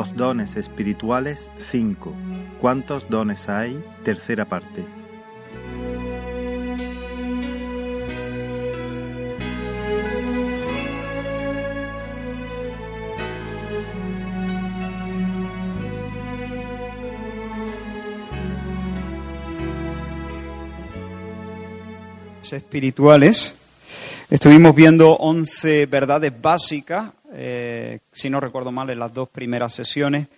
Los dones espirituales 5. ¿Cuántos dones hay? Tercera parte. espirituales. Estuvimos viendo 11 verdades básicas, si no recuerdo mal, en las dos primeras sesiones.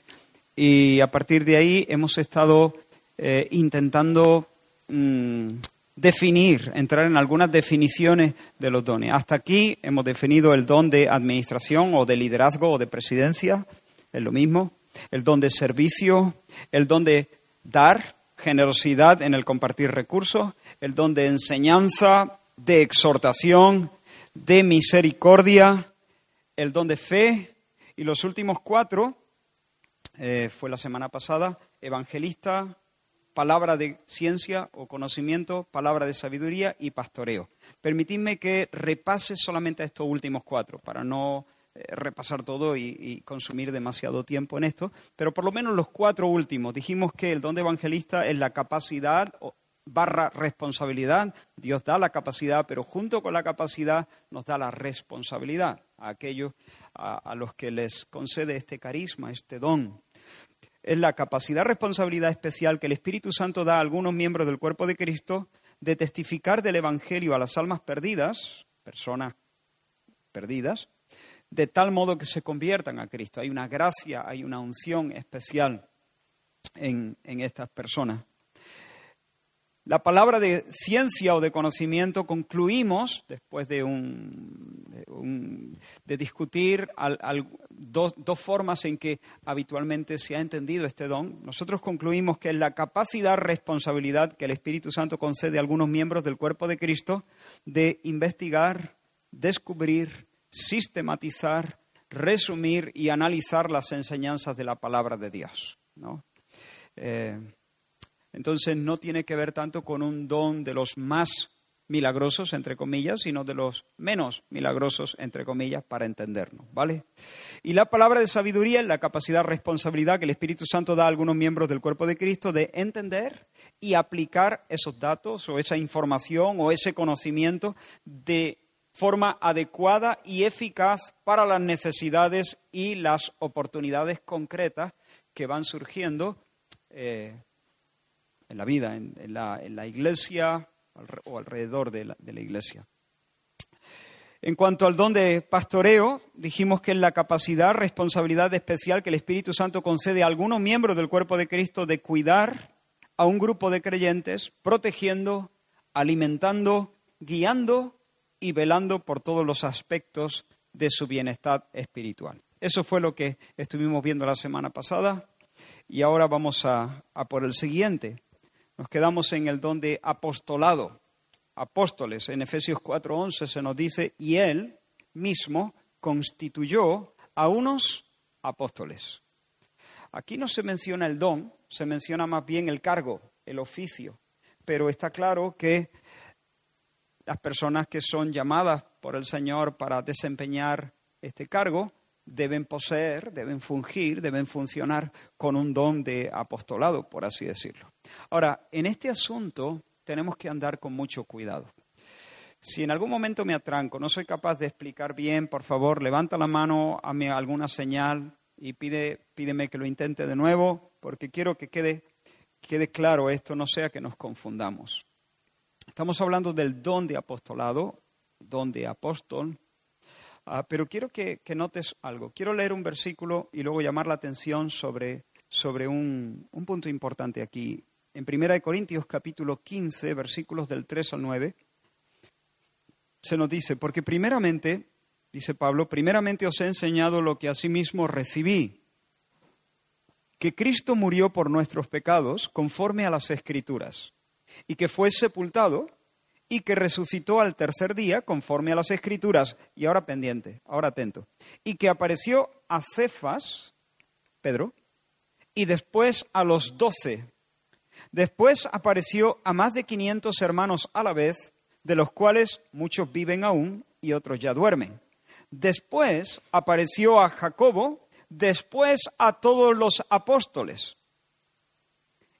Y a partir de ahí hemos estado eh, intentando mm, definir, entrar en algunas definiciones de los dones. Hasta aquí hemos definido el don de administración o de liderazgo o de presidencia, es lo mismo. El don de servicio, el don de dar, generosidad en el compartir recursos, el don de enseñanza, de exhortación, de misericordia, el don de fe y los últimos cuatro, eh, fue la semana pasada, evangelista, palabra de ciencia o conocimiento, palabra de sabiduría y pastoreo. Permitidme que repase solamente estos últimos cuatro para no eh, repasar todo y, consumir demasiado tiempo en esto, pero por lo menos los cuatro últimos. Dijimos que el don de evangelista es la capacidad barra responsabilidad. Dios da la capacidad, pero junto con la capacidad nos da la responsabilidad a aquellos a, los que les concede este carisma, este don. Es la capacidad, responsabilidad especial que el Espíritu Santo da a algunos miembros del cuerpo de Cristo de testificar del Evangelio a las almas perdidas, personas perdidas, de tal modo que se conviertan a Cristo. Hay una gracia, hay una unción especial en, estas personas. La palabra de ciencia o de conocimiento concluimos, después de, un, de, discutir dos, dos, formas en que habitualmente se ha entendido este don, nosotros concluimos que es la capacidad, responsabilidad que el Espíritu Santo concede a algunos miembros del cuerpo de Cristo de investigar, descubrir, sistematizar, resumir y analizar las enseñanzas de la palabra de Dios. Eh, entonces no tiene que ver tanto con un don de los más milagrosos, entre comillas, sino de los menos milagrosos, entre comillas, para entendernos, ¿vale? Y la palabra de sabiduría es la capacidad, responsabilidad que el Espíritu Santo da a algunos miembros del cuerpo de Cristo de entender y aplicar esos datos o esa información o ese conocimiento de forma adecuada y eficaz para las necesidades y las oportunidades concretas que van surgiendo eh, en la vida, en, la, iglesia o alrededor de la, iglesia. En cuanto al don de pastoreo, dijimos que es la capacidad, responsabilidad especial que el Espíritu Santo concede a algunos miembros del cuerpo de Cristo de cuidar a un grupo de creyentes, protegiendo, alimentando, guiando y velando por todos los aspectos de su bienestar espiritual. Eso fue lo que estuvimos viendo la semana pasada y ahora vamos a, por el siguiente. Nos quedamos en el don de apostolado, apóstoles. En Efesios 4:11 se nos dice, y él mismo constituyó a unos apóstoles. Aquí no se menciona el don, se menciona más bien el cargo, el oficio, pero está claro que las personas que son llamadas por el Señor para desempeñar este cargo deben poseer, deben fungir, deben funcionar con un don de apostolado, por así decirlo. Ahora, en este asunto tenemos que andar con mucho cuidado. Si en algún momento me atranco, no soy capaz de explicar bien, por favor, levanta la mano, hazme alguna señal y pide, pídeme que lo intente de nuevo, porque quiero que quede, quede claro esto, no sea que nos confundamos. Estamos hablando del don de apostolado, don de apóstol, ah, pero quiero que, notes algo. Quiero leer un versículo y luego llamar la atención sobre, sobre un, un punto importante aquí. En 1 Corintios capítulo 15, versículos del 3 al 9, se nos dice, porque primeramente, dice Pablo, primeramente os he enseñado lo que asimismo recibí, que Cristo murió por nuestros pecados conforme a las escrituras y que fue sepultado y que resucitó al tercer día conforme a las escrituras. Y ahora pendiente, ahora atento. Y que apareció a Cefas, Pedro, y después a los doce. Después apareció a más de quinientos hermanos a la vez, de los cuales muchos viven aún y otros ya duermen. Después apareció a Jacobo, después a todos los apóstoles.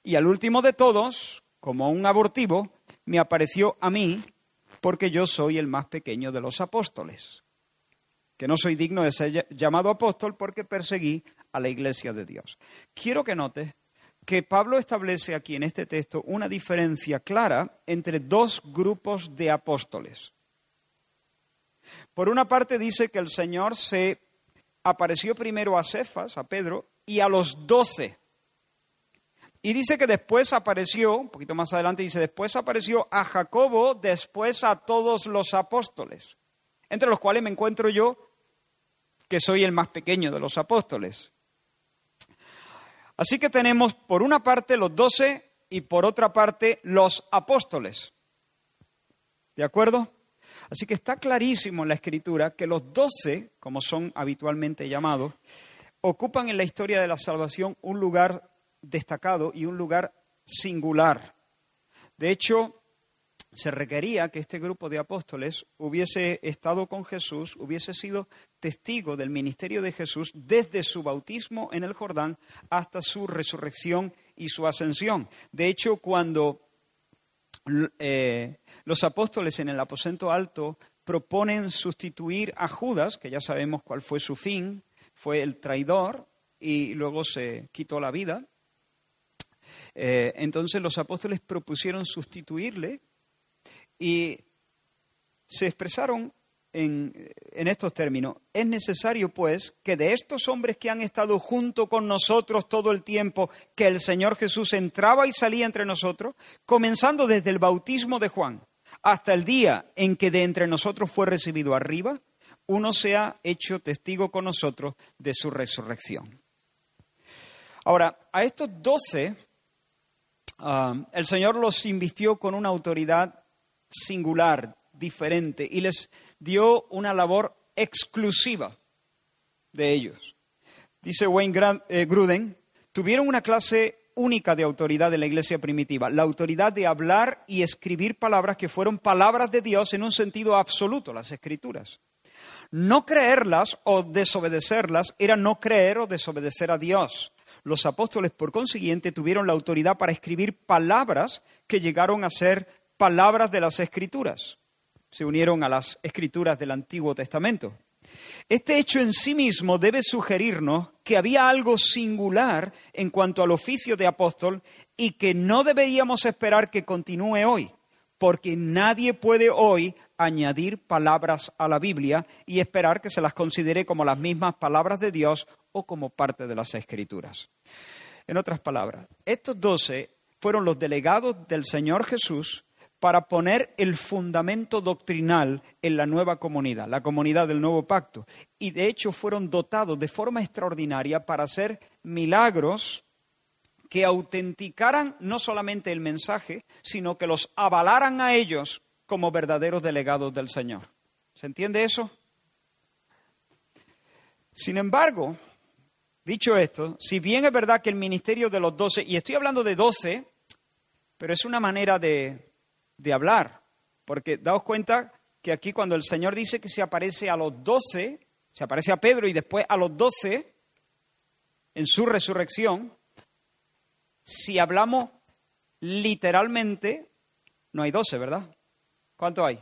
Y al último de todos, como un abortivo, me apareció a mí, porque yo soy el más pequeño de los apóstoles, que no soy digno de ser llamado apóstol porque perseguí a la iglesia de Dios. Quiero que notes que Pablo establece aquí en este texto una diferencia clara entre dos grupos de apóstoles. Por una parte dice que el Señor se apareció primero a Cefas, a Pedro, y a los doce. Y dice que después apareció, un poquito más adelante dice, después apareció a Jacobo, después a todos los apóstoles, entre los cuales me encuentro yo, que soy el más pequeño de los apóstoles. Así que tenemos por una parte los doce y por otra parte los apóstoles. ¿De acuerdo? Así que está clarísimo en la escritura que los doce, como son habitualmente llamados, ocupan en la historia de la salvación un lugar destacado y un lugar singular. De hecho, se requería que este grupo de apóstoles hubiese estado con Jesús, hubiese sido testigo del ministerio de Jesús desde su bautismo en el Jordán hasta su resurrección y su ascensión. De hecho, cuando eh, los apóstoles en el aposento alto proponen sustituir a Judas, que ya sabemos cuál fue su fin, fue el traidor y luego se quitó la vida. Eh, entonces los apóstoles propusieron sustituirle y se expresaron en, en, estos términos. Es necesario, pues, que de estos hombres que han estado junto con nosotros todo el tiempo que el Señor Jesús entraba y salía entre nosotros, comenzando desde el bautismo de Juan hasta el día en que de entre nosotros fue recibido arriba, uno se ha hecho testigo con nosotros de su resurrección. Ahora, a estos doce, ah, el Señor los invistió con una autoridad singular, diferente, y les dio una labor exclusiva de ellos. Dice Wayne eh, Gruden, tuvieron una clase única de autoridad de la iglesia primitiva, la autoridad de hablar y escribir palabras que fueron palabras de Dios en un sentido absoluto, las escrituras. No creerlas o desobedecerlas era no creer o desobedecer a Dios. Los apóstoles, por consiguiente, tuvieron la autoridad para escribir palabras que llegaron a ser palabras de las escrituras. Se unieron a las escrituras del Antiguo Testamento. Este hecho en sí mismo debe sugerirnos que había algo singular en cuanto al oficio de apóstol y que no deberíamos esperar que continúe hoy, porque nadie puede hoy añadir palabras a la Biblia y esperar que se las considere como las mismas palabras de Dios o como parte de las Escrituras. En otras palabras, estos doce fueron los delegados del Señor Jesús para poner el fundamento doctrinal en la nueva comunidad, la comunidad del nuevo pacto. Y de hecho fueron dotados de forma extraordinaria para hacer milagros que autenticaran no solamente el mensaje, sino que los avalaran a ellos como verdaderos delegados del Señor. ¿Se entiende eso? Sin embargo, dicho esto, si bien es verdad que el ministerio de los doce, y estoy hablando de doce, pero es una manera de, de hablar. Porque daos cuenta que aquí cuando el Señor dice que se aparece a los doce, se aparece a Pedro y después a los doce en su resurrección, si hablamos literalmente, no hay doce, ¿verdad? ¿Cuánto hay?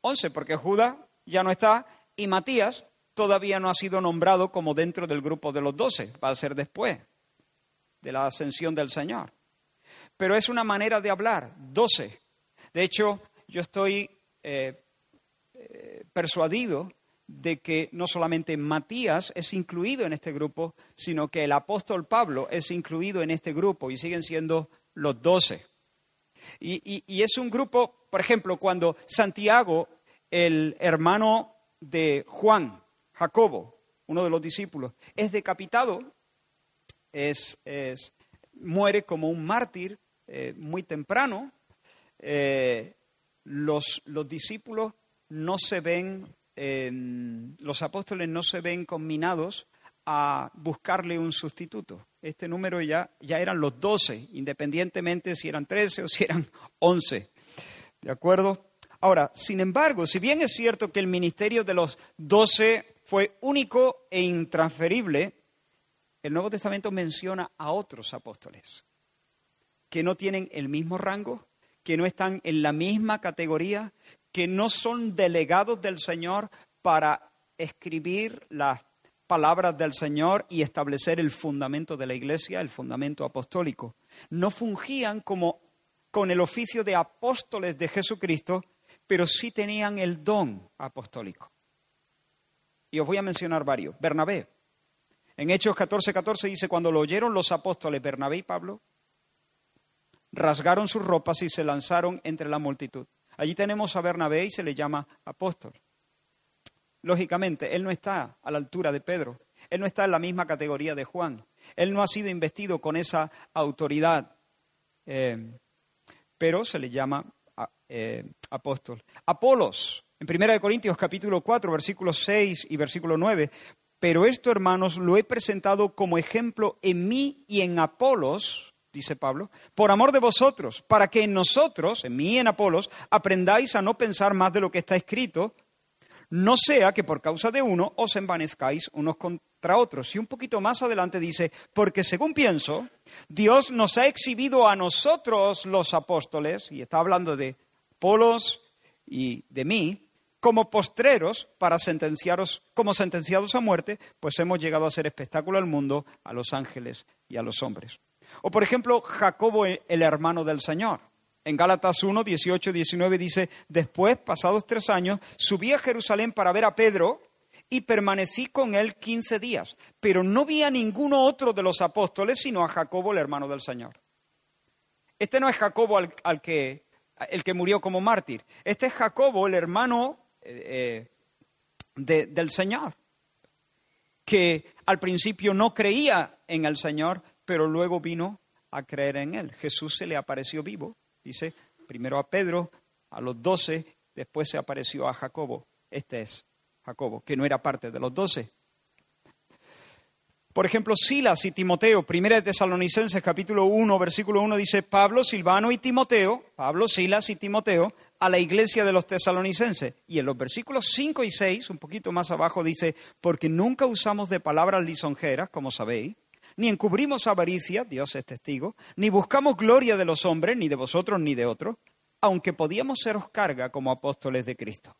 Once, porque Judas ya no está y Matías todavía no ha sido nombrado como dentro del grupo de los doce, va a ser después de la ascensión del Señor. Pero es una manera de hablar, doce. De hecho, yo estoy eh, eh, persuadido de que no solamente Matías es incluido en este grupo, sino que el apóstol Pablo es incluido en este grupo y siguen siendo los doce. Y, y, es un grupo, por ejemplo, cuando Santiago, el hermano de Juan, Jacobo, uno de los discípulos, es decapitado, es, es muere como un mártir eh, muy temprano, eh, los, los, discípulos no se ven, los apóstoles no se ven combinados a buscarle un sustituto. Este número ya, ya eran los doce, independientemente si eran trece o si eran once. ¿De acuerdo? Ahora, sin embargo, si bien es cierto que el ministerio de los doce fue único e intransferible, el Nuevo Testamento menciona a otros apóstoles que no tienen el mismo rango, que no están en la misma categoría, que no son delegados del Señor para escribir las palabras del Señor y establecer el fundamento de la iglesia, el fundamento apostólico. No fungían como con el oficio de apóstoles de Jesucristo, pero sí tenían el don apostólico. Y os voy a mencionar varios. Bernabé. En Hechos 14:14 14 dice, cuando lo oyeron los apóstoles Bernabé y Pablo, rasgaron sus ropas y se lanzaron entre la multitud. Allí tenemos a Bernabé y se le llama apóstol. Lógicamente, él no está a la altura de Pedro, él no está en la misma categoría de Juan, él no ha sido investido con esa autoridad, eh, pero se le llama eh, apóstol. Apolos, en 1 Corintios capítulo 4, versículos 6 y versículo 9, pero esto, hermanos, lo he presentado como ejemplo en mí y en Apolos, dice Pablo, por amor de vosotros, para que en nosotros, en mí y en Apolos, aprendáis a no pensar más de lo que está escrito, no sea que por causa de uno os envanezcáis unos contra otros. Y un poquito más adelante dice, porque según pienso, Dios nos ha exhibido a nosotros los apóstoles, y está hablando de Apolos y de mí, como postreros para sentenciaros, como sentenciados a muerte, pues hemos llegado a ser espectáculo al mundo, a los ángeles y a los hombres. O por ejemplo, Jacobo, el hermano del Señor. En Gálatas 1, 18, 19 dice, después, pasados tres años, subí a Jerusalén para ver a Pedro y permanecí con él quince días, pero no vi a ninguno otro de los apóstoles, sino a Jacobo, el hermano del Señor. Este no es Jacobo al, que, el que murió como mártir, este es Jacobo, el hermano eh, eh, del Señor, que al principio no creía en el Señor, pero luego vino a creer en él. Jesús se le apareció vivo, dice, primero a Pedro, a los doce, después se apareció a Jacobo. Este es Jacobo, que no era parte de los doce. Por ejemplo, Silas y Timoteo, primera de Tesalonicenses capítulo 1, versículo 1 dice, Pablo, Silvano y Timoteo, Pablo, Silas y Timoteo, a la iglesia de los tesalonicenses. Y en los versículos 5 y 6, un poquito más abajo, dice, porque nunca usamos de palabras lisonjeras, como sabéis, ni encubrimos avaricia, Dios es testigo, ni buscamos gloria de los hombres, ni de vosotros, ni de otros, aunque podíamos seros carga como apóstoles de Cristo.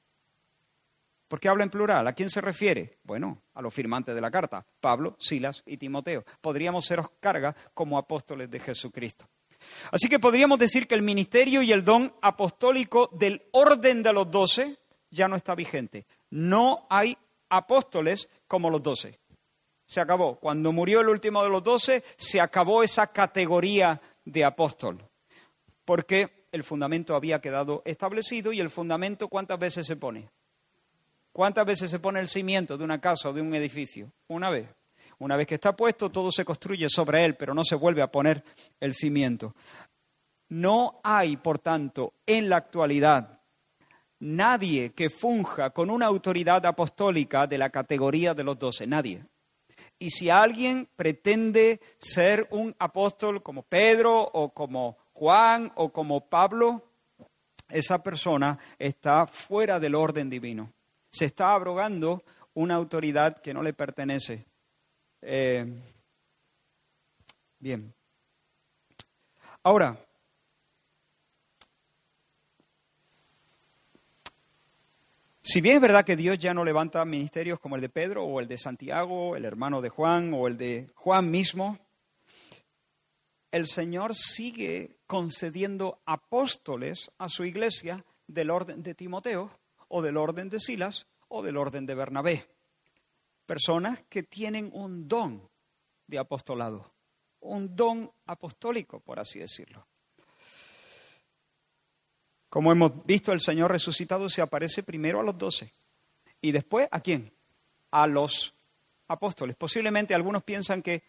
¿Por qué habla en plural? ¿A quién se refiere? Bueno, a los firmantes de la carta, Pablo, Silas y Timoteo. Podríamos seros carga como apóstoles de Jesucristo. Así que podríamos decir que el ministerio y el don apostólico del orden de los doce ya no está vigente. No hay apóstoles como los doce se acabó. Cuando murió el último de los doce, se acabó esa categoría de apóstol, porque el fundamento había quedado establecido y el fundamento cuántas veces se pone. ¿Cuántas veces se pone el cimiento de una casa o de un edificio? Una vez. Una vez que está puesto, todo se construye sobre él, pero no se vuelve a poner el cimiento. No hay, por tanto, en la actualidad nadie que funja con una autoridad apostólica de la categoría de los doce. Nadie. Y si alguien pretende ser un apóstol como Pedro o como Juan o como Pablo, esa persona está fuera del orden divino. Se está abrogando una autoridad que no le pertenece. Eh, bien. Ahora, Si bien es verdad que Dios ya no levanta ministerios como el de Pedro o el de Santiago, el hermano de Juan o el de Juan mismo, el Señor sigue concediendo apóstoles a su iglesia del orden de Timoteo o del orden de Silas o del orden de Bernabé. Personas que tienen un don de apostolado, un don apostólico, por así decirlo. Como hemos visto, el Señor resucitado se aparece primero a los doce y después a quién? A los apóstoles. Posiblemente algunos piensan que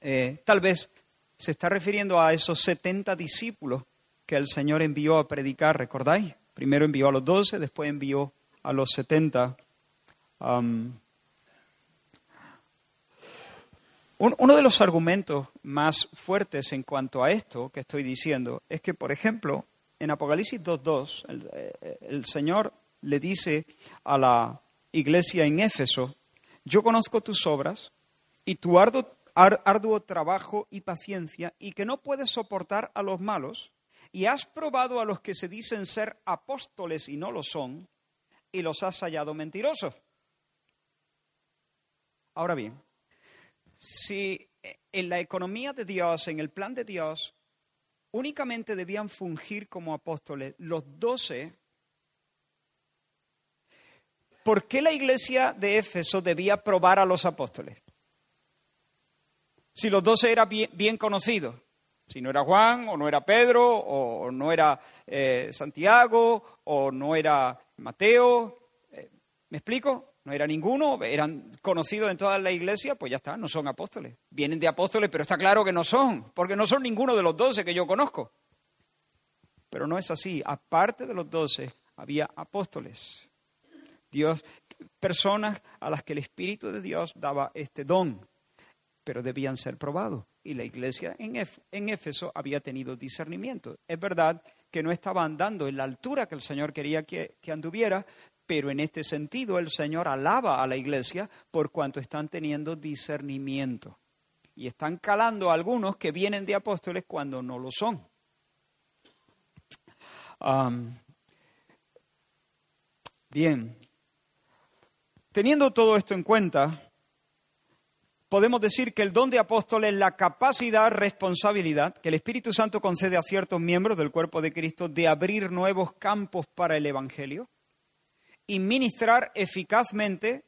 eh, tal vez se está refiriendo a esos setenta discípulos que el Señor envió a predicar, ¿recordáis? Primero envió a los doce, después envió a los setenta. Uno de los argumentos más fuertes en cuanto a esto que estoy diciendo es que, por ejemplo, en Apocalipsis 2.2, el, eh, el, Señor le dice a la iglesia en Éfeso, yo conozco tus obras y tu arduo, arduo trabajo y paciencia y que no puedes soportar a los malos y has probado a los que se dicen ser apóstoles y no lo son y los has hallado mentirosos. Ahora bien, si en la economía de Dios, en el plan de Dios, únicamente debían fungir como apóstoles los doce, ¿por qué la iglesia de Éfeso debía probar a los apóstoles? Si los doce eran bien, conocidos, si no era Juan, o no era Pedro, o no era eh, Santiago, o no era Mateo, eh, ¿me explico? No era ninguno, eran conocidos en toda la iglesia, pues ya está, no son apóstoles. Vienen de apóstoles, pero está claro que no son, porque no son ninguno de los doce que yo conozco. Pero no es así. Aparte de los doce, había apóstoles. Dios, personas a las que el Espíritu de Dios daba este don, pero debían ser probados. Y la iglesia en, Éfeso había tenido discernimiento. Es verdad que no estaba andando en la altura que el Señor quería que anduviera, pero en este sentido el Señor alaba a la iglesia por cuanto están teniendo discernimiento. Y están calando a algunos que vienen de apóstoles cuando no lo son. bien, teniendo todo esto en cuenta, podemos decir que el don de apóstol es la capacidad, responsabilidad que el Espíritu Santo concede a ciertos miembros del cuerpo de Cristo de abrir nuevos campos para el Evangelio y ministrar eficazmente,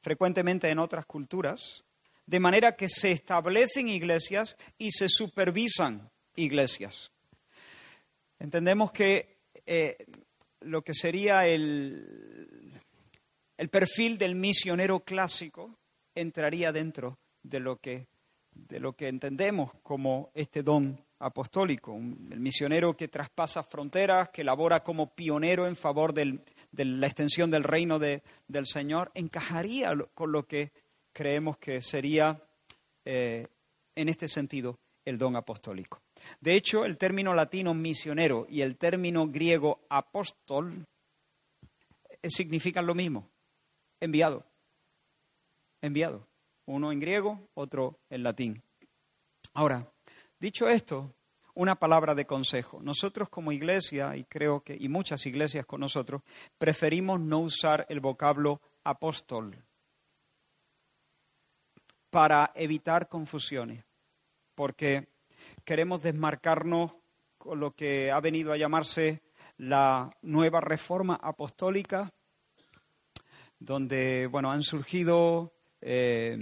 frecuentemente en otras culturas, de manera que se establecen iglesias y se supervisan iglesias. Entendemos que eh, lo que sería el, el perfil del misionero clásico entraría dentro de lo que, de lo que entendemos como este don apostólico, el misionero que traspasa fronteras, que labora como pionero en favor de la extensión del reino del Señor, encajaría con lo que creemos que sería, eh, en este sentido, el don apostólico. De hecho, el término latino misionero y el término griego apóstol eh, significan lo mismo, enviado, enviado, uno en griego, otro en latín. Ahora, Dicho esto, una palabra de consejo. Nosotros como iglesia, y creo que, y muchas iglesias con nosotros, preferimos no usar el vocablo apóstol para evitar confusiones, porque queremos desmarcarnos con lo que ha venido a llamarse la nueva reforma apostólica, donde bueno, han surgido eh,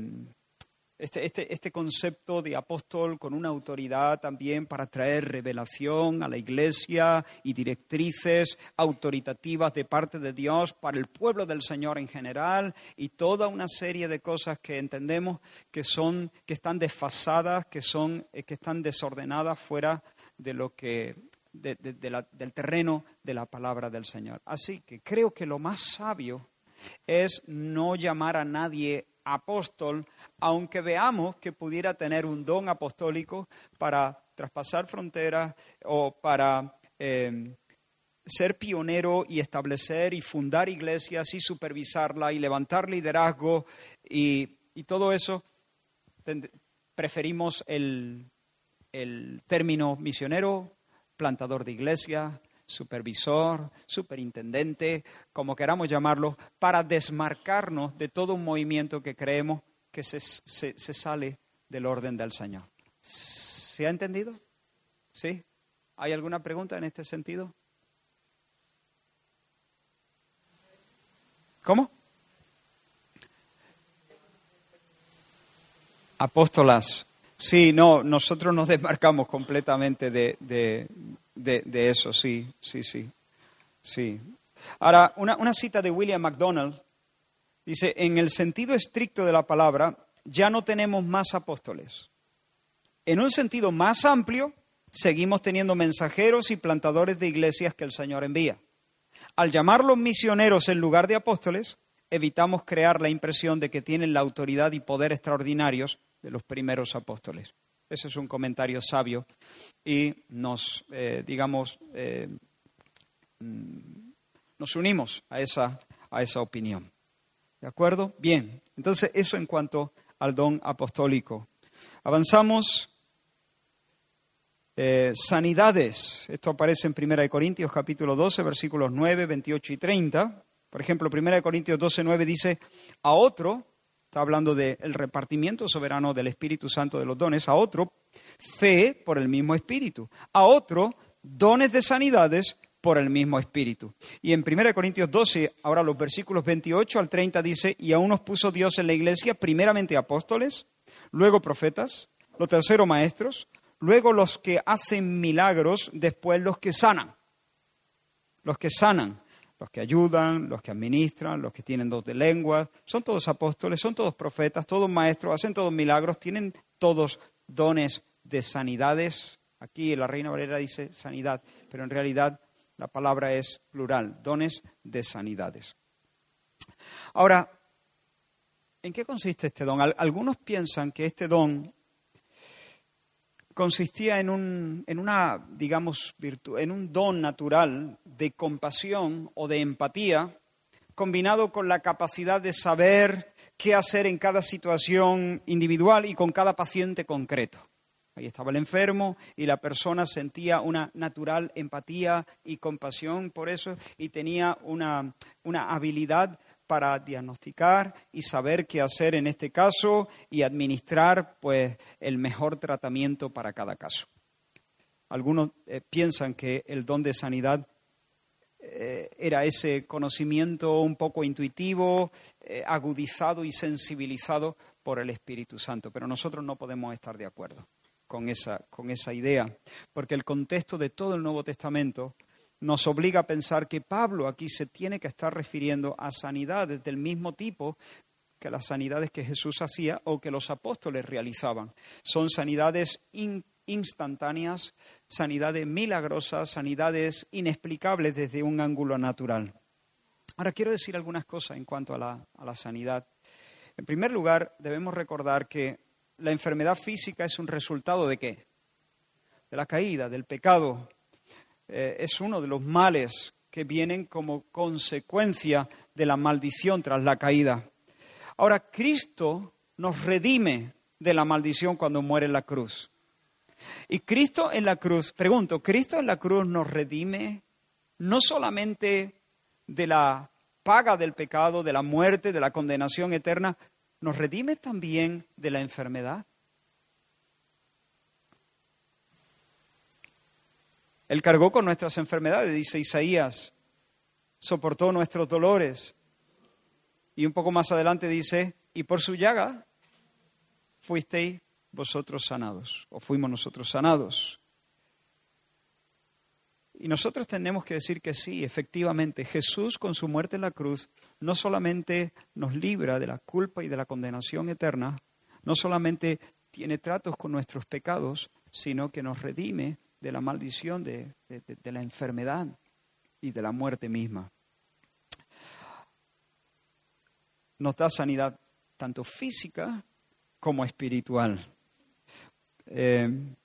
este, este, este, concepto de apóstol con una autoridad también para traer revelación a la iglesia y directrices autoritativas de parte de Dios para el pueblo del Señor en general y toda una serie de cosas que entendemos que son que están desfasadas, que son eh, que están desordenadas fuera de lo que del terreno de la palabra del Señor. Así que creo que lo más sabio es no llamar a nadie apóstol, aunque veamos que pudiera tener un don apostólico para traspasar fronteras o para em, ser pionero y establecer y fundar iglesias y supervisarla y levantar liderazgo y, todo eso, preferimos el, el término misionero, plantador de iglesia, supervisor, superintendente, como queramos llamarlo, para desmarcarnos de todo un movimiento que creemos que se, sale del orden del Señor. ¿Se ha entendido? ¿Sí? ¿Hay alguna pregunta en este sentido? ¿Cómo? Apóstolas. Sí, no, nosotros nos desmarcamos completamente de, de, eso, sí, sí, sí. sí. Ahora, una, una cita de William MacDonald dice, en el sentido estricto de la palabra, ya no tenemos más apóstoles. En un sentido más amplio, seguimos teniendo mensajeros y plantadores de iglesias que el Señor envía. Al llamarlos misioneros en lugar de apóstoles, evitamos crear la impresión de que tienen la autoridad y poder extraordinarios de los primeros apóstoles. Ese es un comentario sabio y nos, eh, digamos, eh, mm, nos unimos a esa, a esa opinión. ¿De acuerdo? Bien. Entonces, eso en cuanto al don apostólico. Avanzamos. Eh, sanidades. Esto aparece en 1 Corintios capítulo 12, versículos 9, 28 y 30. Por ejemplo, 1 Corintios 12, 9 dice, a otro, está hablando del repartimiento soberano del Espíritu Santo de los dones, a otro, fe por el mismo Espíritu, a otro, dones de sanidades por el mismo Espíritu. Y en 1 Corintios 12, ahora los versículos 28 al 30 dice, y aún nos puso Dios en la iglesia, primeramente apóstoles, luego profetas, los terceros maestros, luego los que hacen milagros, después los que sanan. Los que sanan, los que ayudan, los que administran, los que tienen dos de lenguas, son todos apóstoles, son todos profetas, todos maestros, hacen todos milagros, tienen todos dones de sanidades. Aquí la Reina Valera dice sanidad, pero en realidad la palabra es plural, dones de sanidades. Ahora, ¿en qué consiste este don? Algunos piensan que este don consistía en un, en una, digamos, en un don natural de compasión o de empatía, combinado con la capacidad de saber qué hacer en cada situación individual y con cada paciente concreto. Ahí estaba el enfermo y la persona sentía una natural empatía y compasión por eso y tenía una, una habilidad para diagnosticar y saber qué hacer en este caso y administrar pues el mejor tratamiento para cada caso. Algunos eh, piensan que el don de sanidad eh, era ese conocimiento un poco intuitivo, eh, agudizado y sensibilizado por el Espíritu Santo, pero nosotros no podemos estar de acuerdo con esa, con esa idea, porque el contexto de todo el Nuevo Testamento nos obliga a pensar que Pablo aquí se tiene que estar refiriendo a sanidades del mismo tipo que las sanidades que Jesús hacía o que los apóstoles realizaban. Son sanidades instantáneas, sanidades milagrosas, sanidades inexplicables desde un ángulo natural. Ahora quiero decir algunas cosas en cuanto a la, a la sanidad. En primer lugar, debemos recordar que la enfermedad física es un resultado de qué? De la caída, del pecado. Eh, es uno de los males que vienen como consecuencia de la maldición tras la caída. Ahora, Cristo nos redime de la maldición cuando muere en la cruz. Y Cristo en la cruz, pregunto, ¿Cristo en la cruz nos redime no solamente de la paga del pecado, de la muerte, de la condenación eterna, nos redime también de la enfermedad. Él cargó con nuestras enfermedades, dice Isaías, soportó nuestros dolores. Y un poco más adelante dice, y por su llaga fuisteis vosotros sanados, o fuimos nosotros sanados. Y nosotros tenemos que decir que sí, efectivamente, Jesús con su muerte en la cruz no solamente nos libra de la culpa y de la condenación eterna, no solamente tiene tratos con nuestros pecados, sino que nos redime de la maldición de, la enfermedad y de la muerte misma. Nos da sanidad tanto física como espiritual. Eh,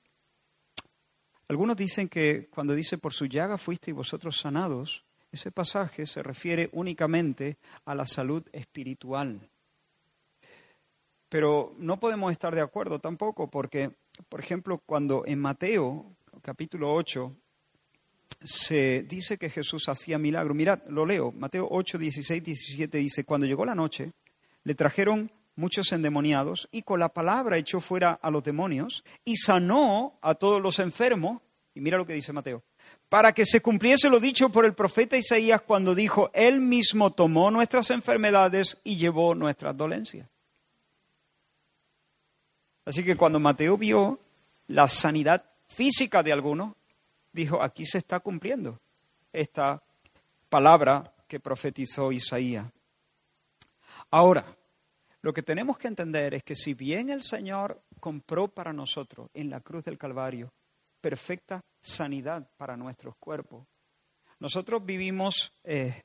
algunos dicen que cuando dice por su llaga fuiste y vosotros sanados, ese pasaje se refiere únicamente a la salud espiritual. Pero no podemos estar de acuerdo tampoco porque, por ejemplo, cuando en Mateo capítulo 8 se dice que Jesús hacía milagros, mirad, lo leo, Mateo 8, 16, 17 dice, cuando llegó la noche, le trajeron muchos endemoniados y con la palabra echó fuera a los demonios y sanó a todos los enfermos. Y mira lo que dice Mateo. Para que se cumpliese lo dicho por el profeta Isaías cuando dijo, Él mismo tomó nuestras enfermedades y llevó nuestras dolencias. Así que cuando Mateo vio la sanidad física de algunos, dijo, aquí se está cumpliendo esta palabra que profetizó Isaías. Ahora, lo que tenemos que entender es que si bien el Señor compró para nosotros en la cruz del Calvario perfecta sanidad para nuestros cuerpos, nosotros vivimos, eh,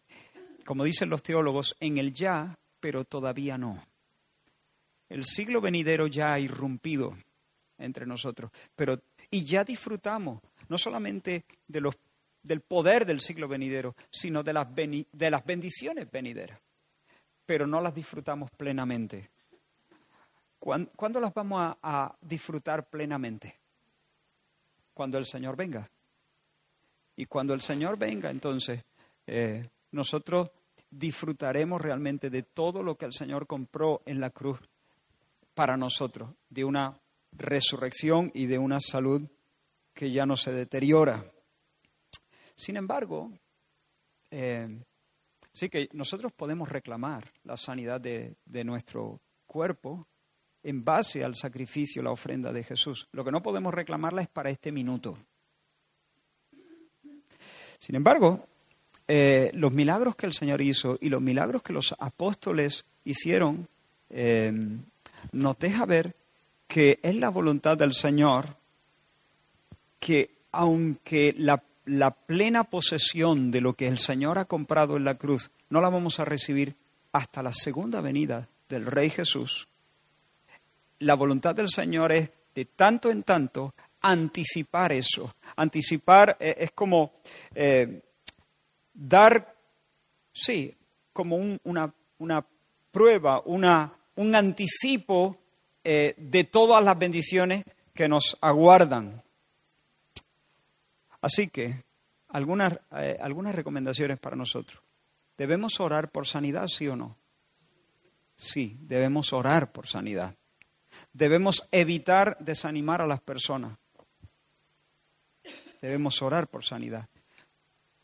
como dicen los teólogos, en el ya, pero todavía no. El siglo venidero ya ha irrumpido entre nosotros, pero y ya disfrutamos no solamente de los, del poder del siglo venidero, sino de las, de las bendiciones venideras. pero no las disfrutamos plenamente. ¿Cuándo, las vamos a, disfrutar plenamente? Cuando el Señor venga. Y cuando el Señor venga, entonces eh, nosotros disfrutaremos realmente de todo lo que el Señor compró en la cruz para nosotros, de una resurrección y de una salud que ya no se deteriora. Sin embargo, eh, sí que nosotros podemos reclamar la sanidad de, de nuestro cuerpo en base al sacrificio, la ofrenda de Jesús. Lo que no podemos reclamarla es para este minuto. Sin embargo, eh, los milagros que el Señor hizo y los milagros que los apóstoles hicieron eh, nos deja ver que es la voluntad del Señor que aunque la, la plena posesión de lo que el Señor ha comprado en la cruz no la vamos a recibir hasta la segunda venida del Rey Jesús, la voluntad del Señor es de tanto en tanto anticipar eso. Anticipar eh, es como dar, sí, como una, una, prueba, una, un anticipo eh, de todas las bendiciones que nos aguardan. Así que, algunas, eh, algunas recomendaciones para nosotros. ¿Debemos orar por sanidad, sí o no? Sí, debemos orar por sanidad. Debemos evitar desanimar a las personas. Debemos orar por sanidad.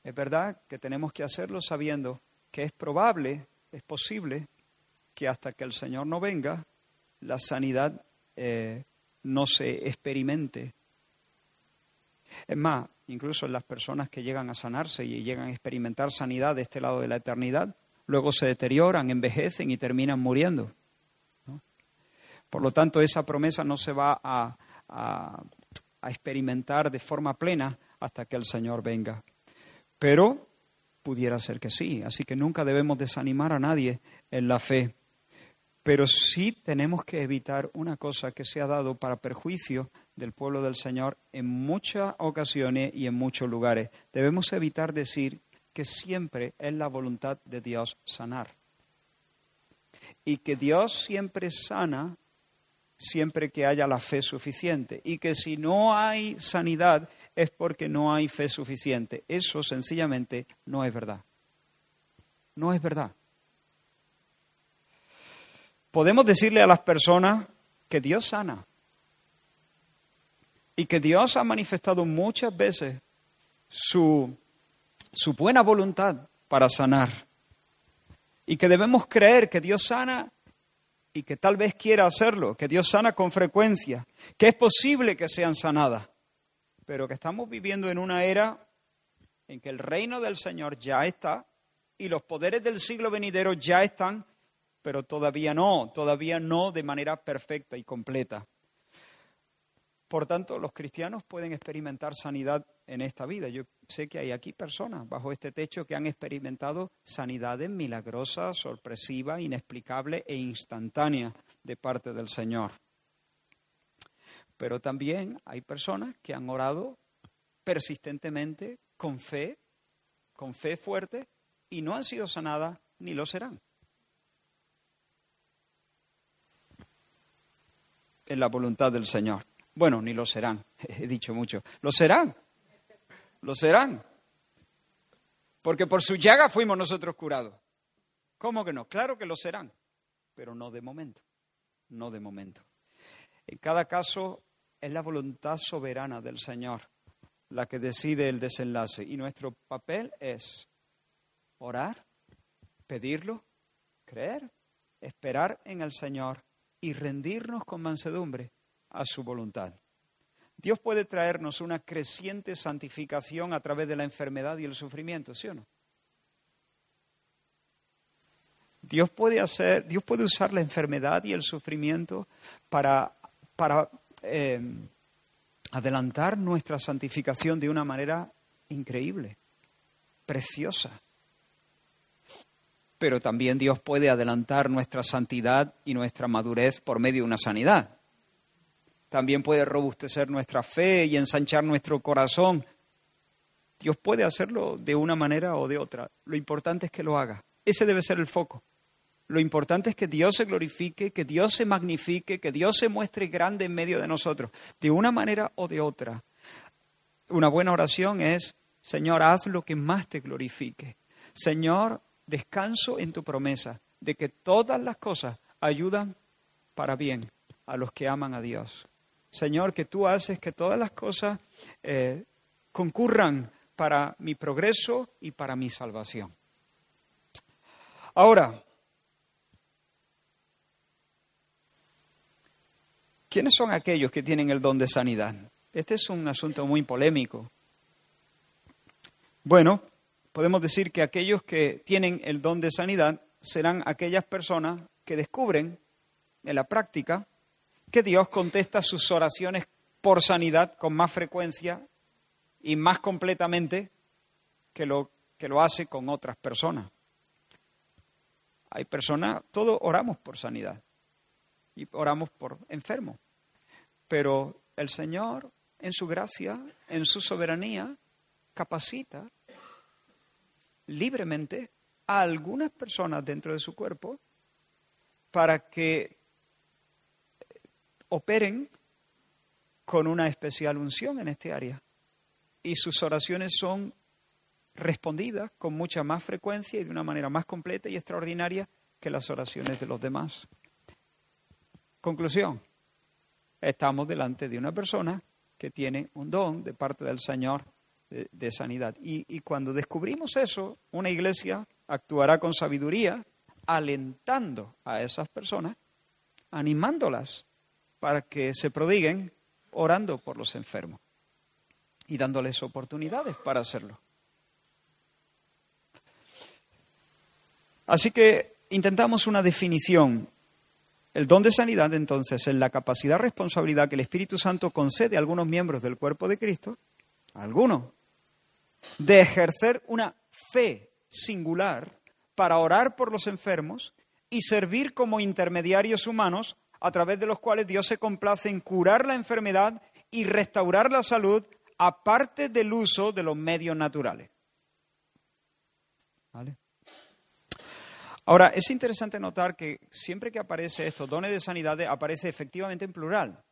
Es verdad que tenemos que hacerlo sabiendo que es probable, es posible, que hasta que el Señor no venga, la sanidad eh, no se experimente. Es más, incluso las personas que llegan a sanarse y llegan a experimentar sanidad de este lado de la eternidad, luego se deterioran, envejecen y terminan muriendo. Por lo tanto, esa promesa no se va a experimentar de forma plena hasta que el Señor venga. Pero pudiera ser que sí, así que nunca debemos desanimar a nadie en la fe. Pero sí tenemos que evitar una cosa que se ha dado para perjuicio del pueblo del Señor en muchas ocasiones y en muchos lugares. Debemos evitar decir que siempre es la voluntad de Dios sanar. Y que Dios siempre sana siempre que haya la fe suficiente. Y que si no hay sanidad es porque no hay fe suficiente. Eso sencillamente no es verdad. No es verdad. Podemos decirle a las personas que Dios sana. Y que Dios ha manifestado muchas veces su, su buena voluntad para sanar. Y que debemos creer que Dios sana y que tal vez quiera hacerlo, que Dios sana con frecuencia, que es posible que sean sanadas, pero que estamos viviendo en una era en que el reino del Señor ya está y los poderes del siglo venidero ya están, pero todavía no, todavía no de manera perfecta y completa. Por tanto, los cristianos pueden experimentar sanidad en esta vida. Yo sé que hay aquí personas bajo este techo que han experimentado sanidades milagrosas, sorpresivas, inexplicables e instantáneas de parte del Señor. Pero también hay personas que han orado persistentemente, con fe, con fe fuerte, y no han sido sanadas ni lo serán. En la voluntad del Señor. Bueno, ni lo serán, he dicho mucho. Lo serán, lo serán. Porque por su llaga fuimos nosotros curados. ¿Cómo que no? Claro que lo serán, pero no de momento, no de momento. En cada caso es la voluntad soberana del Señor la que decide el desenlace y nuestro papel es orar, pedirlo, creer, esperar en el Señor y rendirnos con mansedumbre a su voluntad. Dios puede traernos una creciente santificación a través de la enfermedad y el sufrimiento, ¿sí o no? Dios puede hacer, Dios puede usar la enfermedad y el sufrimiento para, para eh, adelantar nuestra santificación de una manera increíble, preciosa. Pero también Dios puede adelantar nuestra santidad y nuestra madurez por medio de una sanidad también puede robustecer nuestra fe y ensanchar nuestro corazón. Dios puede hacerlo de una manera o de otra. Lo importante es que lo haga. Ese debe ser el foco. Lo importante es que Dios se glorifique, que Dios se magnifique, que Dios se muestre grande en medio de nosotros, de una manera o de otra. Una buena oración es, Señor, haz lo que más te glorifique. Señor, descanso en tu promesa de que todas las cosas ayudan para bien a los que aman a Dios. Señor, que tú haces que todas las cosas eh, concurran para mi progreso y para mi salvación. Ahora, ¿quiénes son aquellos que tienen el don de sanidad? Este es un asunto muy polémico. Bueno, podemos decir que aquellos que tienen el don de sanidad serán aquellas personas que descubren en la práctica que Dios contesta sus oraciones por sanidad con más frecuencia y más completamente que lo que lo hace con otras personas. Hay personas, todos oramos por sanidad y oramos por enfermos, pero el Señor en su gracia, en su soberanía, capacita libremente a algunas personas dentro de su cuerpo para que operen con una especial unción en este área. Y sus oraciones son respondidas con mucha más frecuencia y de una manera más completa y extraordinaria que las oraciones de los demás. Conclusión, estamos delante de una persona que tiene un don de parte del Señor de, sanidad. Y, cuando descubrimos eso, una iglesia actuará con sabiduría, alentando a esas personas, animándolas para que se prodiguen orando por los enfermos y dándoles oportunidades para hacerlo. Así que intentamos una definición el don de sanidad, entonces, es la capacidad, responsabilidad que el Espíritu Santo concede a algunos miembros del cuerpo de Cristo, a algunos, de ejercer una fe singular para orar por los enfermos y servir como intermediarios humanos a través de los cuales Dios se complace en curar la enfermedad y restaurar la salud aparte del uso de los medios naturales. ¿Vale? Ahora, es interesante notar que siempre que aparece esto, dones de sanidad, aparece efectivamente en plural.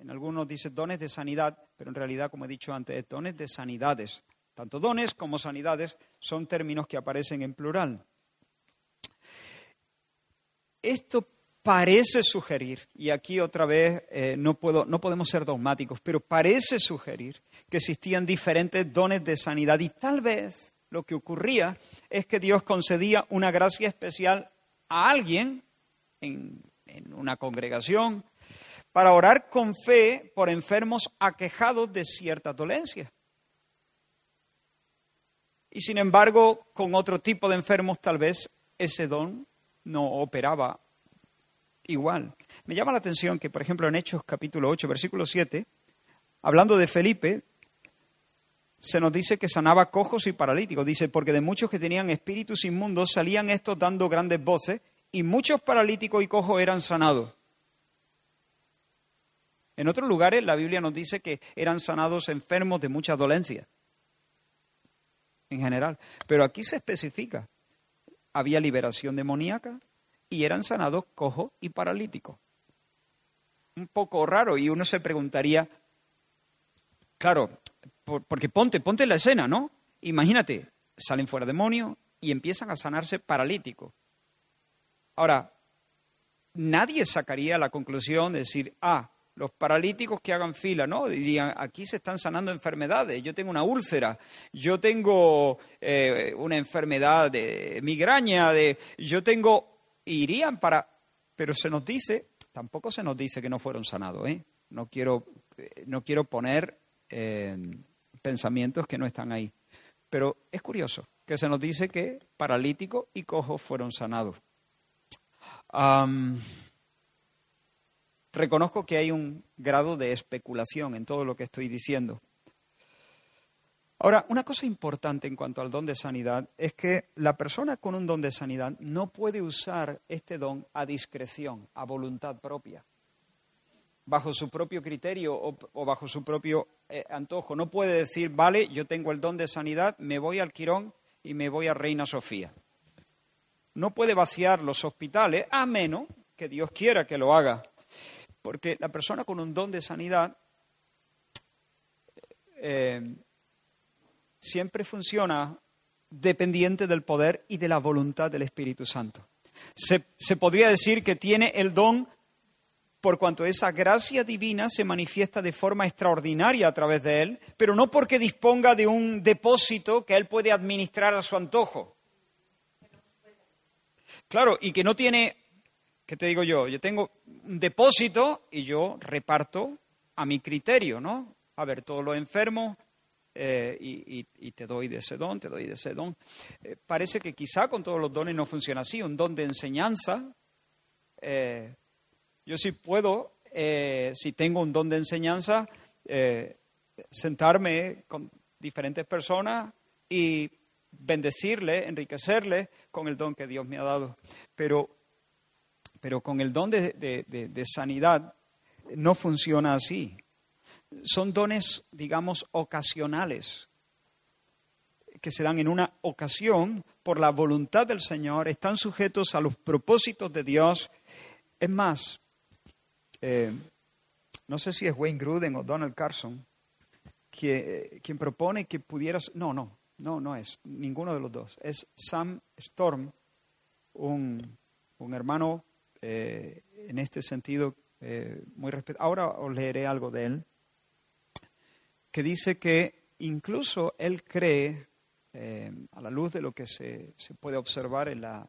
En algunos dice dones de sanidad, pero en realidad, como he dicho antes, dones de sanidades. Tanto dones como sanidades son términos que aparecen en plural. Esto parece sugerir, y aquí otra vez eh, no, puedo, no podemos ser dogmáticos, pero parece sugerir que existían diferentes dones de sanidad y tal vez lo que ocurría es que Dios concedía una gracia especial a alguien en, una congregación para orar con fe por enfermos aquejados de cierta dolencia. Y sin embargo, con otro tipo de enfermos tal vez ese don no operaba igual. Me llama la atención que, por ejemplo, en Hechos capítulo 8, versículo 7, hablando de Felipe, se nos dice que sanaba cojos y paralíticos. Dice, porque de muchos que tenían espíritus inmundos salían estos dando grandes voces y muchos paralíticos y cojos eran sanados. En otros lugares la Biblia nos dice que eran sanados enfermos de muchas dolencias, en general. Pero aquí se especifica, había liberación demoníaca y eran sanados cojos y paralíticos. Un poco raro y uno se preguntaría, claro, porque ponte, ponte la escena, ¿no? Imagínate, salen fuera demonios y empiezan a sanarse paralíticos. Ahora, nadie sacaría la conclusión de decir, ah, los paralíticos que hagan fila, ¿no? Dirían, aquí se están sanando enfermedades, yo tengo una úlcera, yo tengo eh, una enfermedad de migraña, de, yo tengo, irían para, pero se nos dice, tampoco se nos dice que no fueron sanados, ¿eh? No quiero, eh, no quiero poner pensamientos que no están ahí. Pero es curioso que se nos dice que paralítico y cojo fueron sanados. Reconozco que hay un grado de especulación en todo lo que estoy diciendo. Ahora, una cosa importante en cuanto al don de sanidad es que la persona con un don de sanidad no puede usar este don a discreción, a voluntad propia bajo su propio criterio o, bajo su propio eh, antojo. No puede decir, vale, yo tengo el don de sanidad, me voy al Quirón y me voy a Reina Sofía. no puede vaciar los hospitales a menos que Dios quiera que lo haga. Porque la persona con un don de sanidad eh, siempre funciona dependiente del poder y de la voluntad del Espíritu Santo. Se, se, podría decir que tiene el don por cuanto esa gracia divina se manifiesta de forma extraordinaria a través de él, pero no porque disponga de un depósito que él puede administrar a su antojo. Claro, y que no tiene, ¿qué te digo yo? Yo tengo depósito y yo reparto a mi criterio, ¿no? A ver, todos los enfermos, eh, y, te doy de ese don, te doy de ese don. Eh, parece que quizá con todos los dones no funciona así. Un don de enseñanza, eh, yo sí puedo, si tengo un don de enseñanza, sentarme con diferentes personas y bendecirle, enriquecerle con el don que Dios me ha dado. Pero, pero con el don de sanidad no funciona así son dones, digamos, ocasionales, que se dan en una ocasión por la voluntad del Señor, están sujetos a los propósitos de Dios. Es más, eh, no sé si es Wayne Gruden o Donald Carson que, quien propone que pudieras... No, no, no, no es ninguno de los dos. Es Sam Storm, un, hermano eh, en este sentido eh, muy respetado. Ahora os leeré algo de él que dice que incluso él cree, eh, a la luz de lo que se, puede observar en la,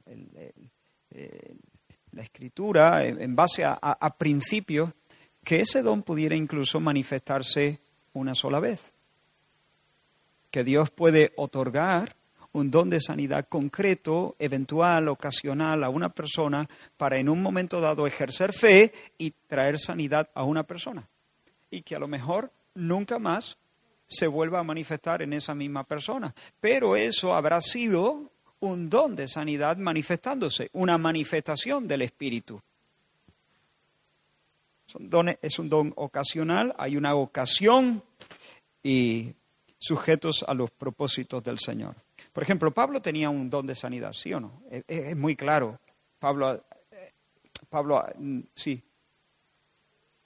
la escritura, en, base a, a principios, que ese don pudiera incluso manifestarse una sola vez. Que Dios puede otorgar un don de sanidad concreto, eventual, ocasional a una persona para en un momento dado ejercer fe y traer sanidad a una persona. Y que a lo mejor nunca más se vuelva a manifestar en esa misma persona. Pero eso habrá sido un don de sanidad manifestándose, una manifestación del Espíritu. es un don ocasional, hay una ocasión y sujetos a los propósitos del Señor. Por ejemplo, Pablo tenía un don de sanidad, ¿sí o no? Es, es muy claro. Pablo, eh, Pablo, mm, sí.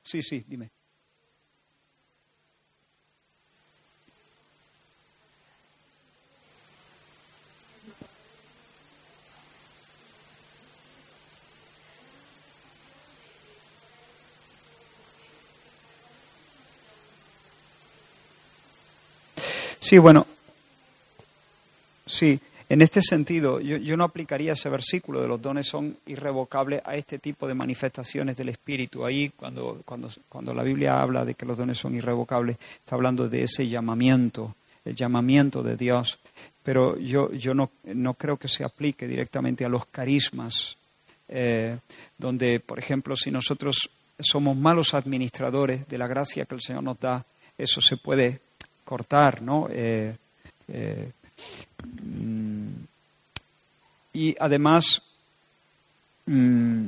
Sí, sí, dime. Sí, bueno, sí, en este sentido, yo, no aplicaría ese versículo de los dones son irrevocables a este tipo de manifestaciones del Espíritu. Ahí, cuando, cuando, cuando la Biblia habla de que los dones son irrevocables, está hablando de ese llamamiento, el llamamiento de Dios. Pero yo, yo no, no creo que se aplique directamente a los carismas, eh, donde, por ejemplo, si nosotros somos malos administradores de la gracia que el Señor nos da, eso se puede cortar, ¿no? Eh, eh, y además, mm,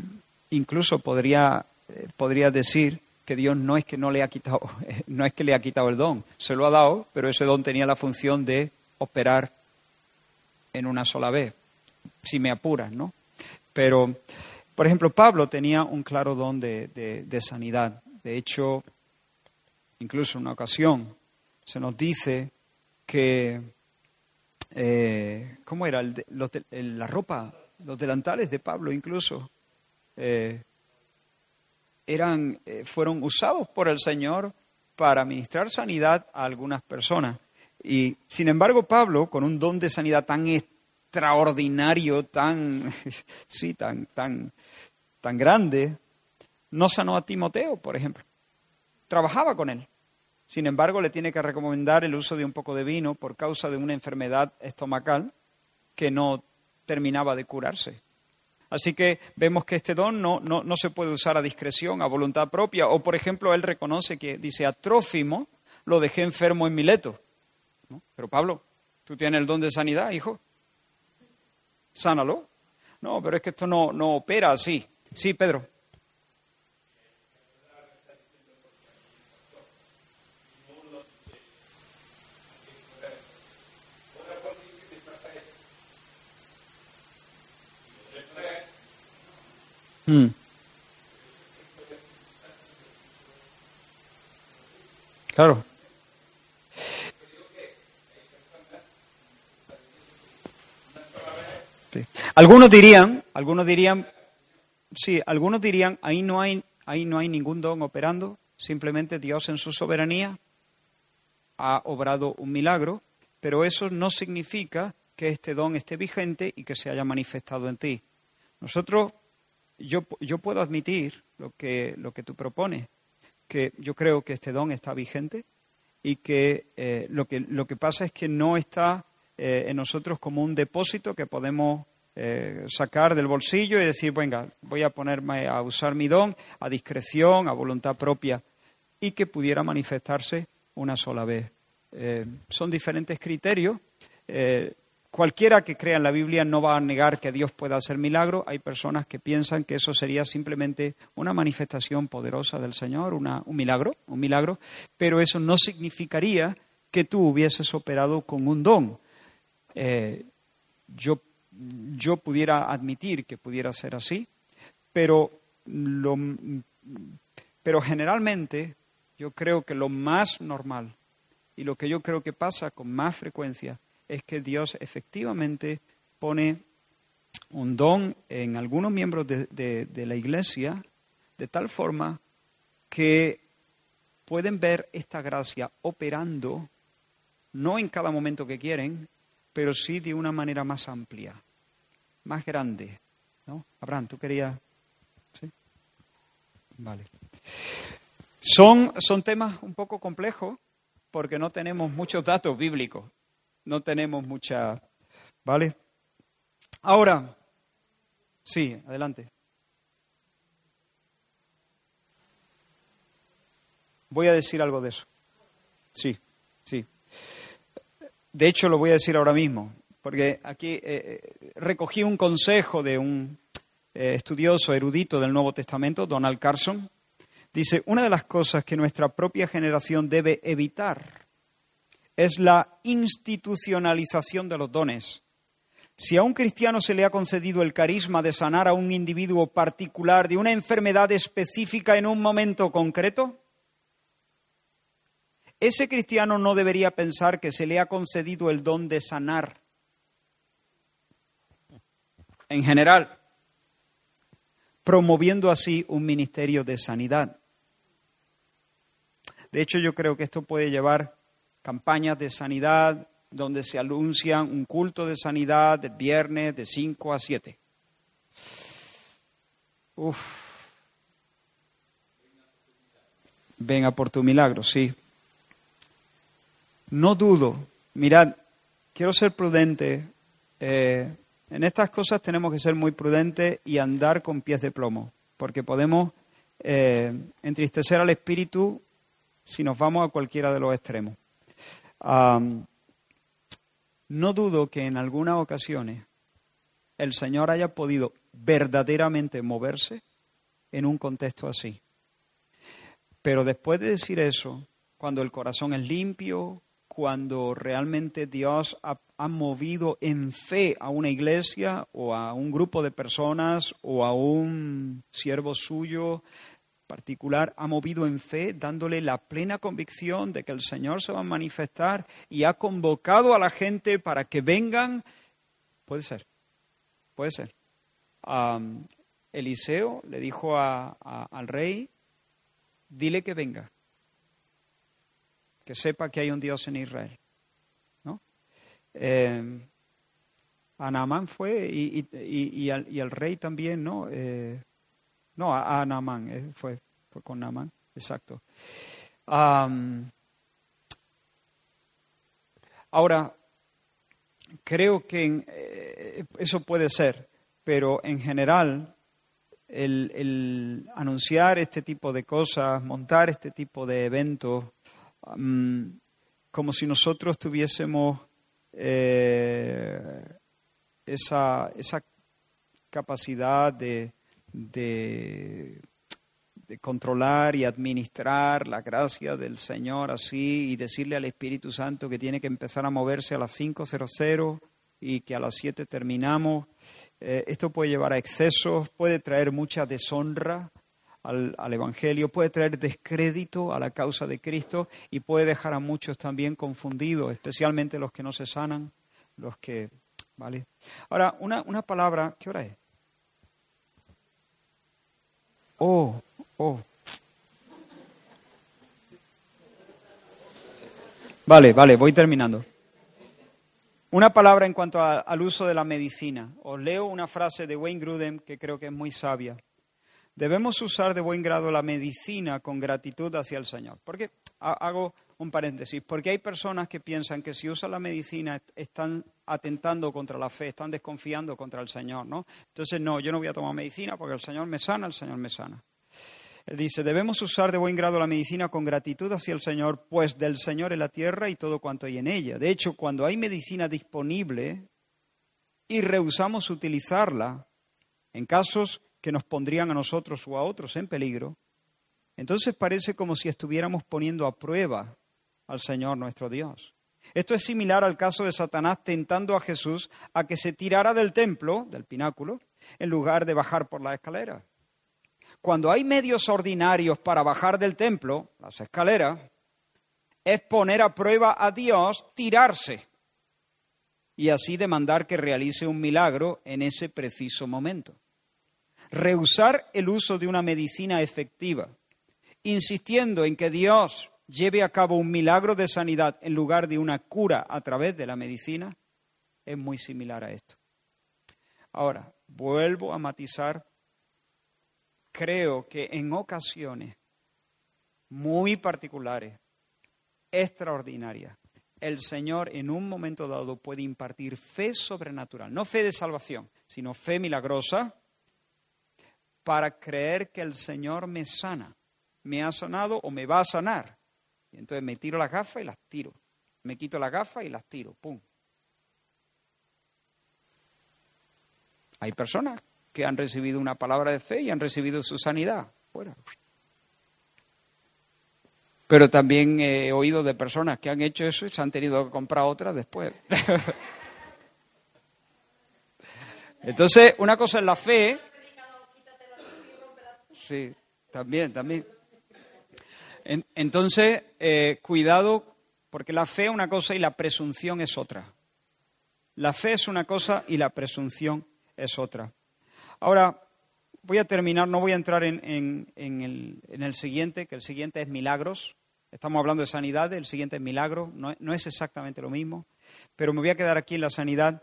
incluso podría, eh, podría decir que Dios no es que no le ha quitado, no es que le ha quitado el don, se lo ha dado, pero ese don tenía la función de operar en una sola vez, si me apuras, ¿no? Pero, por ejemplo, Pablo tenía un claro don de, de sanidad. De hecho, incluso en una ocasión, se nos dice que, eh, ¿cómo era? la ropa, los delantales de Pablo incluso, eh, eran, eh, fueron usados por el Señor para ministrar sanidad a algunas personas. Y sin embargo, Pablo, con un don de sanidad tan extraordinario, tan, sí, tan, tan, tan grande, no sanó a Timoteo, por ejemplo. Trabajaba con él. Sin embargo, le tiene que recomendar el uso de un poco de vino por causa de una enfermedad estomacal que no terminaba de curarse. Así que vemos que este don no, no, se puede usar a discreción, a voluntad propia. O, por ejemplo, él reconoce que dice a Trófimo lo dejé enfermo en Mileto. Pero Pablo, tú tienes el don de sanidad, hijo. Sánalo. No, pero es que esto no, no opera así. Sí, Pedro. Mm. Claro. Algunos dirían, algunos dirían, sí, algunos dirían, ahí no hay, ahí no hay ningún don operando, simplemente Dios en su soberanía ha obrado un milagro, pero eso no significa que este don esté vigente y que se haya manifestado en ti. Nosotros, yo, yo puedo admitir lo que, lo que tú propones, que yo creo que este don está vigente y que, eh, lo, que lo que pasa es que no está eh, en nosotros como un depósito que podemos eh, sacar del bolsillo y decir, venga, voy a ponerme a usar mi don a discreción, a voluntad propia, y que pudiera manifestarse una sola vez. Son diferentes criterios. Cualquiera que crea en la Biblia no va a negar que Dios pueda hacer milagros. Hay personas que piensan que eso sería simplemente una manifestación poderosa del Señor, un milagro, un milagro, pero eso no significaría que tú hubieses operado con un don. yo yo pudiera admitir que pudiera ser así, pero, lo, pero generalmente yo creo que lo más normal y lo que yo creo que pasa con más frecuencia es que Dios efectivamente pone un don en algunos miembros de, de la iglesia de tal forma que pueden ver esta gracia operando, no en cada momento que quieren, pero sí de una manera más amplia más grande. ¿no? Abraham, tú querías. ¿Sí? Vale. Son, son temas un poco complejos porque no tenemos muchos datos bíblicos. No tenemos mucha. ¿Vale? Ahora, sí, adelante. Voy a decir algo de eso. Sí, sí. De hecho, lo voy a decir ahora mismo porque aquí eh, eh, recogí un consejo de un eh, estudioso erudito del Nuevo Testamento, Donald Carson. Dice, una de las cosas que nuestra propia generación debe evitar es la institucionalización de los dones. Si a un cristiano se le ha concedido el carisma de sanar a un individuo particular de una enfermedad específica en un momento concreto, ese cristiano no debería pensar que se le ha concedido el don de sanar en general, promoviendo así un ministerio de sanidad. De hecho, yo creo que esto puede llevar campañas de sanidad donde se anuncian un culto de sanidad el viernes de 5 a 7. Uf. Venga por tu milagro, sí. No dudo. Mirad, quiero ser prudente. Eh, en estas cosas tenemos que ser muy prudentes y andar con pies de plomo, porque podemos eh, entristecer al espíritu si nos vamos a cualquiera de los extremos. No dudo que en algunas ocasiones el Señor haya podido verdaderamente moverse en un contexto así. Pero después de decir eso, cuando el corazón es limpio, cuando realmente Dios ha, movido en fe a una iglesia o a un grupo de personas o a un siervo suyo particular, ha movido en fe dándole la plena convicción de que el Señor se va a manifestar y ha convocado a la gente para que vengan. Puede ser, puede ser. Eliseo le dijo al rey, dile que venga que sepa que hay un Dios en Israel. ¿no? Eh, fue y, y, el, rey también, ¿no? Eh, no, a, eh, fue, fue con Naamán, exacto. ahora, creo que eh, eso puede ser, pero en general el, el, anunciar este tipo de cosas, montar este tipo de eventos, como si nosotros tuviésemos eh, esa, esa, capacidad de, de, controlar y administrar la gracia del Señor así y decirle al Espíritu Santo que tiene que empezar a moverse a las 5.00 y que a las 7 terminamos eh, esto puede llevar a excesos, puede traer mucha deshonra al, al, Evangelio, puede traer descrédito a la causa de Cristo y puede dejar a muchos también confundidos, especialmente los que no se sanan, los que... ¿Vale? Ahora, una, una palabra, ¿qué hora es? Oh, oh. Vale, vale, voy terminando. Una palabra en cuanto a, al uso de la medicina. Os leo una frase de Wayne Grudem que creo que es muy sabia. Debemos usar de buen grado la medicina con gratitud hacia el Señor. Porque hago un paréntesis, porque hay personas que piensan que si usan la medicina están atentando contra la fe, están desconfiando contra el Señor, ¿no? Entonces, no, yo no voy a tomar medicina porque el Señor me sana, el Señor me sana. Él dice, debemos usar de buen grado la medicina con gratitud hacia el Señor, pues del Señor es la tierra y todo cuanto hay en ella. De hecho, cuando hay medicina disponible y rehusamos utilizarla, en casos que nos pondrían a nosotros o a otros en peligro, entonces parece como si estuviéramos poniendo a prueba al Señor nuestro Dios. Esto es similar al caso de Satanás tentando a Jesús a que se tirara del templo, del pináculo, en lugar de bajar por la escalera. Cuando hay medios ordinarios para bajar del templo, las escaleras, es poner a prueba a Dios tirarse y así demandar que realice un milagro en ese preciso momento. Rehusar el uso de una medicina efectiva, insistiendo en que Dios lleve a cabo un milagro de sanidad en lugar de una cura a través de la medicina, es muy similar a esto. Ahora, vuelvo a matizar, creo que en ocasiones muy particulares, extraordinarias, el Señor en un momento dado puede impartir fe sobrenatural, no fe de salvación, sino fe milagrosa, para creer que el Señor me sana, me ha sanado o me va a sanar. Entonces me tiro las gafas y las tiro. Me quito las gafas y las tiro. ¡Pum! Hay personas que han recibido una palabra de fe y han recibido su sanidad. Fuera. Pero también he oído de personas que han hecho eso y se han tenido que comprar otra después. Entonces, una cosa es la fe. Sí, también, también. Entonces, eh, cuidado, porque la fe es una cosa y la presunción es otra. La fe es una cosa y la presunción es otra. Ahora, voy a terminar, no voy a entrar en, el, siguiente, que el siguiente es milagros. Estamos hablando de sanidad, el siguiente es milagro, no, no es exactamente lo mismo, pero me voy a quedar aquí en la sanidad.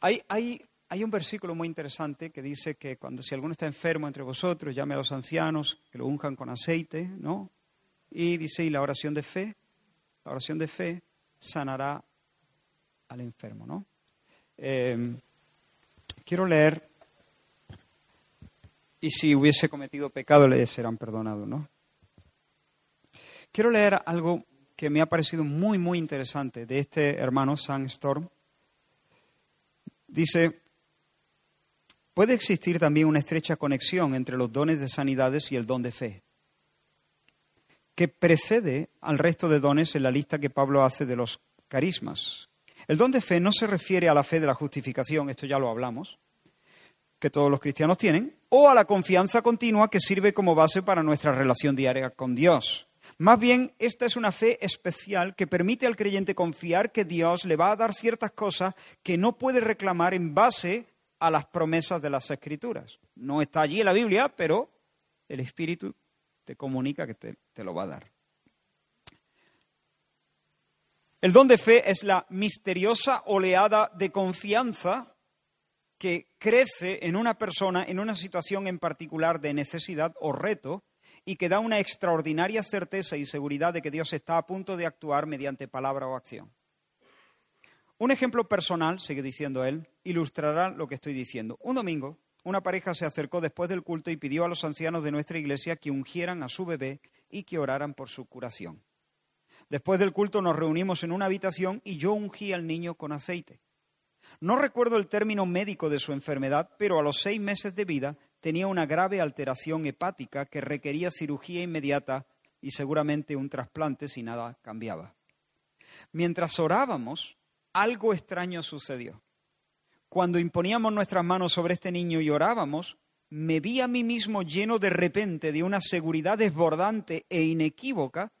Hay, hay hay un versículo muy interesante que dice que cuando si alguno está enfermo entre vosotros, llame a los ancianos, que lo unjan con aceite, ¿no? Y dice, y la oración de fe, la oración de fe sanará al enfermo, ¿no? Em, quiero leer, y si hubiese cometido pecado le serán perdonados, ¿no? Quiero leer algo que me ha parecido muy, muy interesante de este hermano, Sam Storm. Dice, Puede existir también una estrecha conexión entre los dones de sanidades y el don de fe, que precede al resto de dones en la lista que Pablo hace de los carismas. El don de fe no se refiere a la fe de la justificación, esto ya lo hablamos, que todos los cristianos tienen, o a la confianza continua que sirve como base para nuestra relación diaria con Dios. Más bien, esta es una fe especial que permite al creyente confiar que Dios le va a dar ciertas cosas que no puede reclamar en base a las promesas de las escrituras. No está allí en la Biblia, pero el Espíritu te comunica que te, te lo va a dar. El don de fe es la misteriosa oleada de confianza que crece en una persona en una situación en particular de necesidad o reto y que da una extraordinaria certeza y seguridad de que Dios está a punto de actuar mediante palabra o acción. Un ejemplo personal, sigue diciendo él, ilustrará lo que estoy diciendo. Un domingo, una pareja se acercó después del culto y pidió a los ancianos de nuestra iglesia que ungieran a su bebé y que oraran por su curación. Después del culto nos reunimos en una habitación y yo ungí al niño con aceite. No recuerdo el término médico de su enfermedad, pero a los seis meses de vida tenía una grave alteración hepática que requería cirugía inmediata y seguramente un trasplante si nada cambiaba. Mientras orábamos, algo extraño sucedió. cuando imponíamos nuestras manos sobre este niño y orábamos, me vi a mí mismo lleno de repente de una seguridad desbordante e inequívoca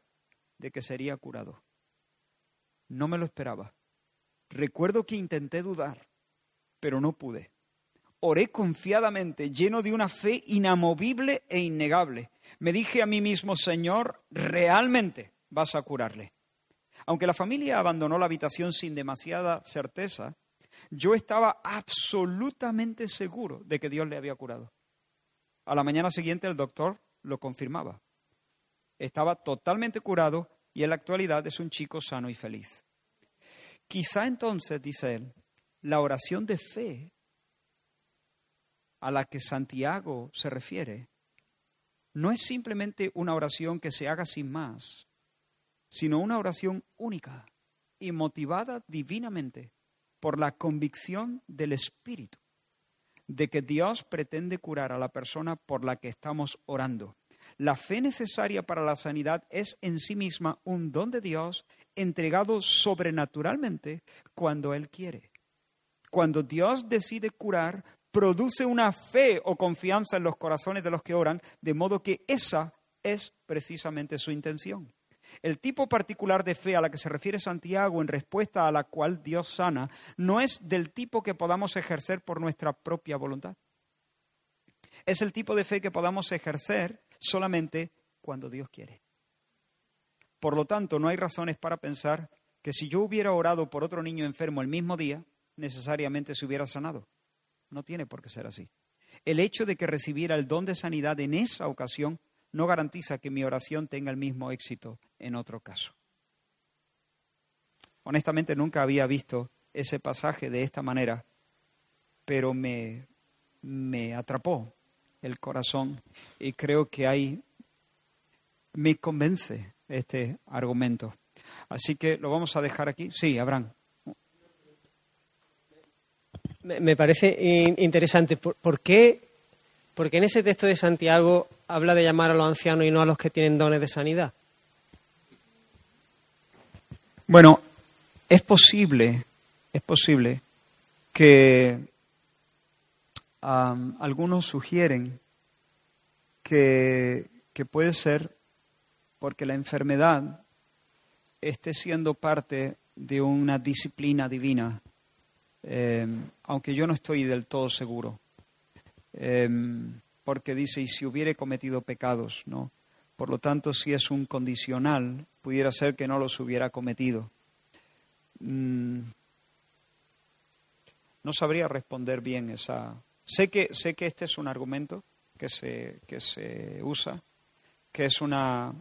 de que sería curado. No me lo esperaba. Recuerdo que intenté dudar, pero no pude. Oré confiadamente, lleno de una fe inamovible e innegable. Me dije a mí mismo, Señor, realmente vas a curarle. Aunque la familia abandonó la habitación sin demasiada certeza, yo estaba absolutamente seguro de que Dios le había curado. A la mañana siguiente el doctor lo confirmaba. Estaba totalmente curado y en la actualidad es un chico sano y feliz. Quizá entonces, dice él, la oración de fe a la que Santiago se refiere no es simplemente una oración que se haga sin más, sino una oración única y motivada divinamente por la convicción del Espíritu de que Dios pretende curar a la persona por la que estamos orando. La fe necesaria para la sanidad es en sí misma un don de Dios entregado sobrenaturalmente cuando Él quiere. Cuando Dios decide curar, produce una fe o confianza en los corazones de los que oran, de modo que esa es precisamente su intención. El tipo particular de fe a la que se refiere Santiago en respuesta a la cual Dios sana no es del tipo que podamos ejercer por nuestra propia voluntad. Es el tipo de fe que podamos ejercer solamente cuando Dios quiere. Por lo tanto, no hay razones para pensar que si yo hubiera orado por otro niño enfermo el mismo día, necesariamente se hubiera sanado. No tiene por qué ser así. El hecho de que recibiera el don de sanidad en esa ocasión no garantiza que mi oración tenga el mismo éxito en otro caso. Honestamente nunca había visto ese pasaje de esta manera, pero me, me atrapó el corazón y creo que ahí me convence este argumento. Así que lo vamos a dejar aquí. Sí, Abraham. Me parece interesante. ¿Por, qué, porque en ese texto de Santiago habla de llamar a los ancianos y no a los que tienen dones de sanidad? Bueno, es posible, es posible que algunos sugieren que, puede ser porque la enfermedad esté siendo parte de una disciplina divina Em, aunque yo no estoy del todo seguro, em, porque dice, y si hubiere cometido pecados, ¿no? Por lo tanto, si es un condicional, pudiera ser que no los hubiera cometido. Mm, no sabría responder bien esa. Sé que, sé que este es un argumento que se, que se usa, que es una,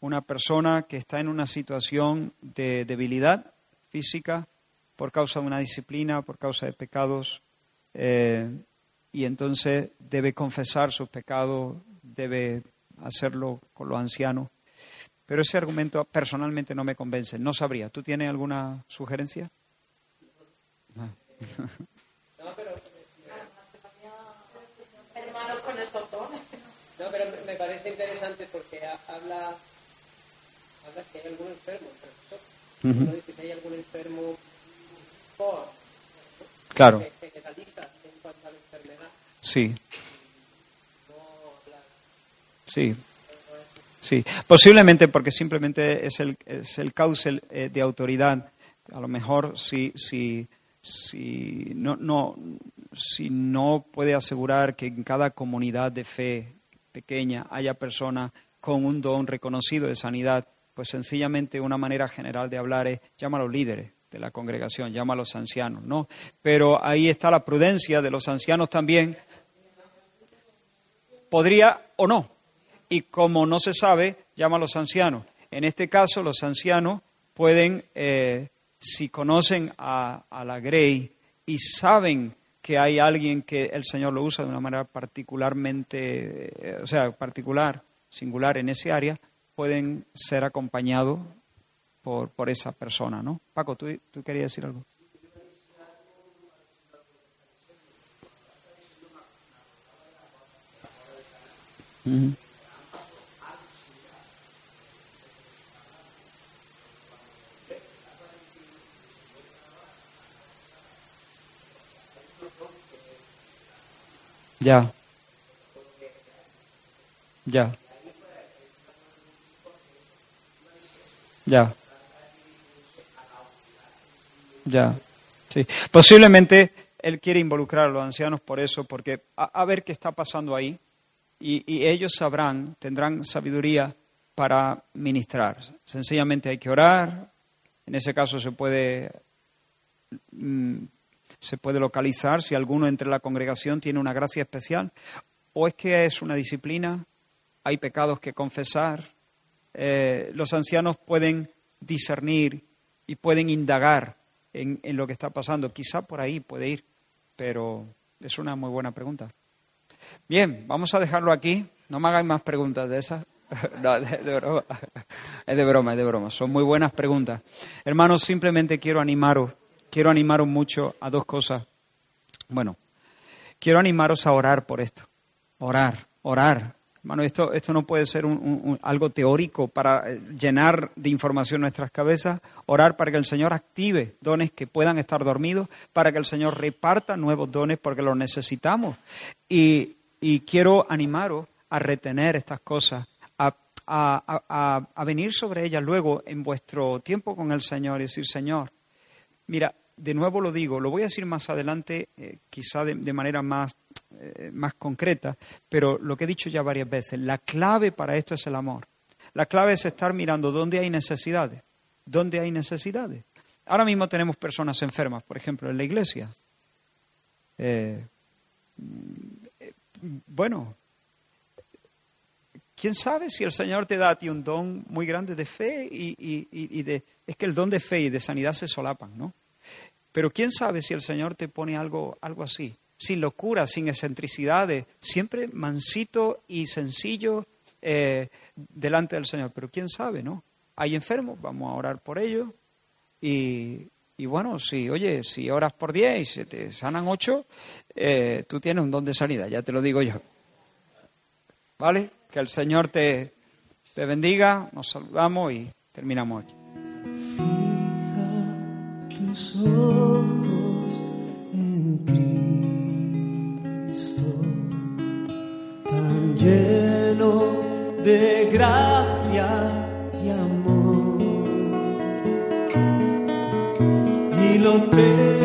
una persona que está en una situación de debilidad física, por causa de una disciplina, por causa de pecados, eh, y entonces debe confesar sus pecados, debe hacerlo con los ancianos. Pero ese argumento personalmente no me convence, no sabría. ¿Tú tienes alguna sugerencia? No, pero, no, pero me parece interesante porque habla, habla si hay algún enfermo, profesor. si hay algún enfermo Claro. Sí. Sí. Sí. Posiblemente porque simplemente es el, es el cauce eh, de autoridad. A lo mejor si, si, si, no, no, si no puede asegurar que en cada comunidad de fe pequeña haya personas con un don reconocido de sanidad, pues sencillamente una manera general de hablar es llama a los líderes de la congregación, llama a los ancianos, ¿no? Pero ahí está la prudencia de los ancianos también. Podría o no. Y como no se sabe, llama a los ancianos. En este caso, los ancianos pueden, eh, si conocen a, la Grey y saben que hay alguien que el Señor lo usa de una manera particularmente, eh, o sea, particular, singular en ese área, pueden ser acompañados por, por esa persona, ¿no? Paco, ¿tú, tú querías decir algo? Ya. Ya. Ya. Ya. Sí. Posiblemente él quiere involucrar a los ancianos por eso, porque a, ver qué está pasando ahí y, y, ellos sabrán, tendrán sabiduría para ministrar. Sencillamente hay que orar. En ese caso se puede mm, se puede localizar si alguno entre la congregación tiene una gracia especial o es que es una disciplina, hay pecados que confesar. Eh, los ancianos pueden discernir y pueden indagar en, lo que está pasando. Quizá por ahí puede ir, pero es una muy buena pregunta. Bien, vamos a dejarlo aquí. No me hagáis más preguntas de esas. No, de, broma. Es de broma, es de broma. Son muy buenas preguntas. Hermanos, simplemente quiero animaros, quiero animaros mucho a dos cosas. Bueno, quiero animaros a orar por esto. Orar, orar. Hermano, esto, esto no puede ser algo teórico para eh, llenar de información nuestras cabezas. Orar para que el Señor active dones que puedan estar dormidos, para que el Señor reparta nuevos dones porque los necesitamos. Y, y quiero animaros a retener estas cosas, a, venir sobre ellas luego en vuestro tiempo con el Señor y decir, Señor, mira, de nuevo lo digo, lo voy a decir más adelante, eh, quizá de, manera más, eh, más concreta, pero lo que he dicho ya varias veces, la clave para esto es el amor. La clave es estar mirando dónde hay necesidades, dónde hay necesidades. Ahora mismo tenemos personas enfermas, por ejemplo, en la iglesia. Eh, bueno, ¿Quién sabe si el Señor te da a ti un don muy grande de fe y, de... Es que el don de fe y de sanidad se solapan, ¿no? Pero ¿quién sabe si el Señor te pone algo, algo así? Sin locura, sin excentricidades, siempre mansito y sencillo eh, delante del Señor. Pero ¿quién sabe, no? Hay enfermos, vamos a orar por ellos. Y, bueno, si, oye, si oras por diez y se te sanan ocho, eh, tú tienes un don de sanidad, ya te lo digo yo. ¿Vale? Que el Señor te, te bendiga. Nos saludamos y terminamos aquí. Fija tus ojos en Cristo, tan lleno de gracia y amor. Y lo te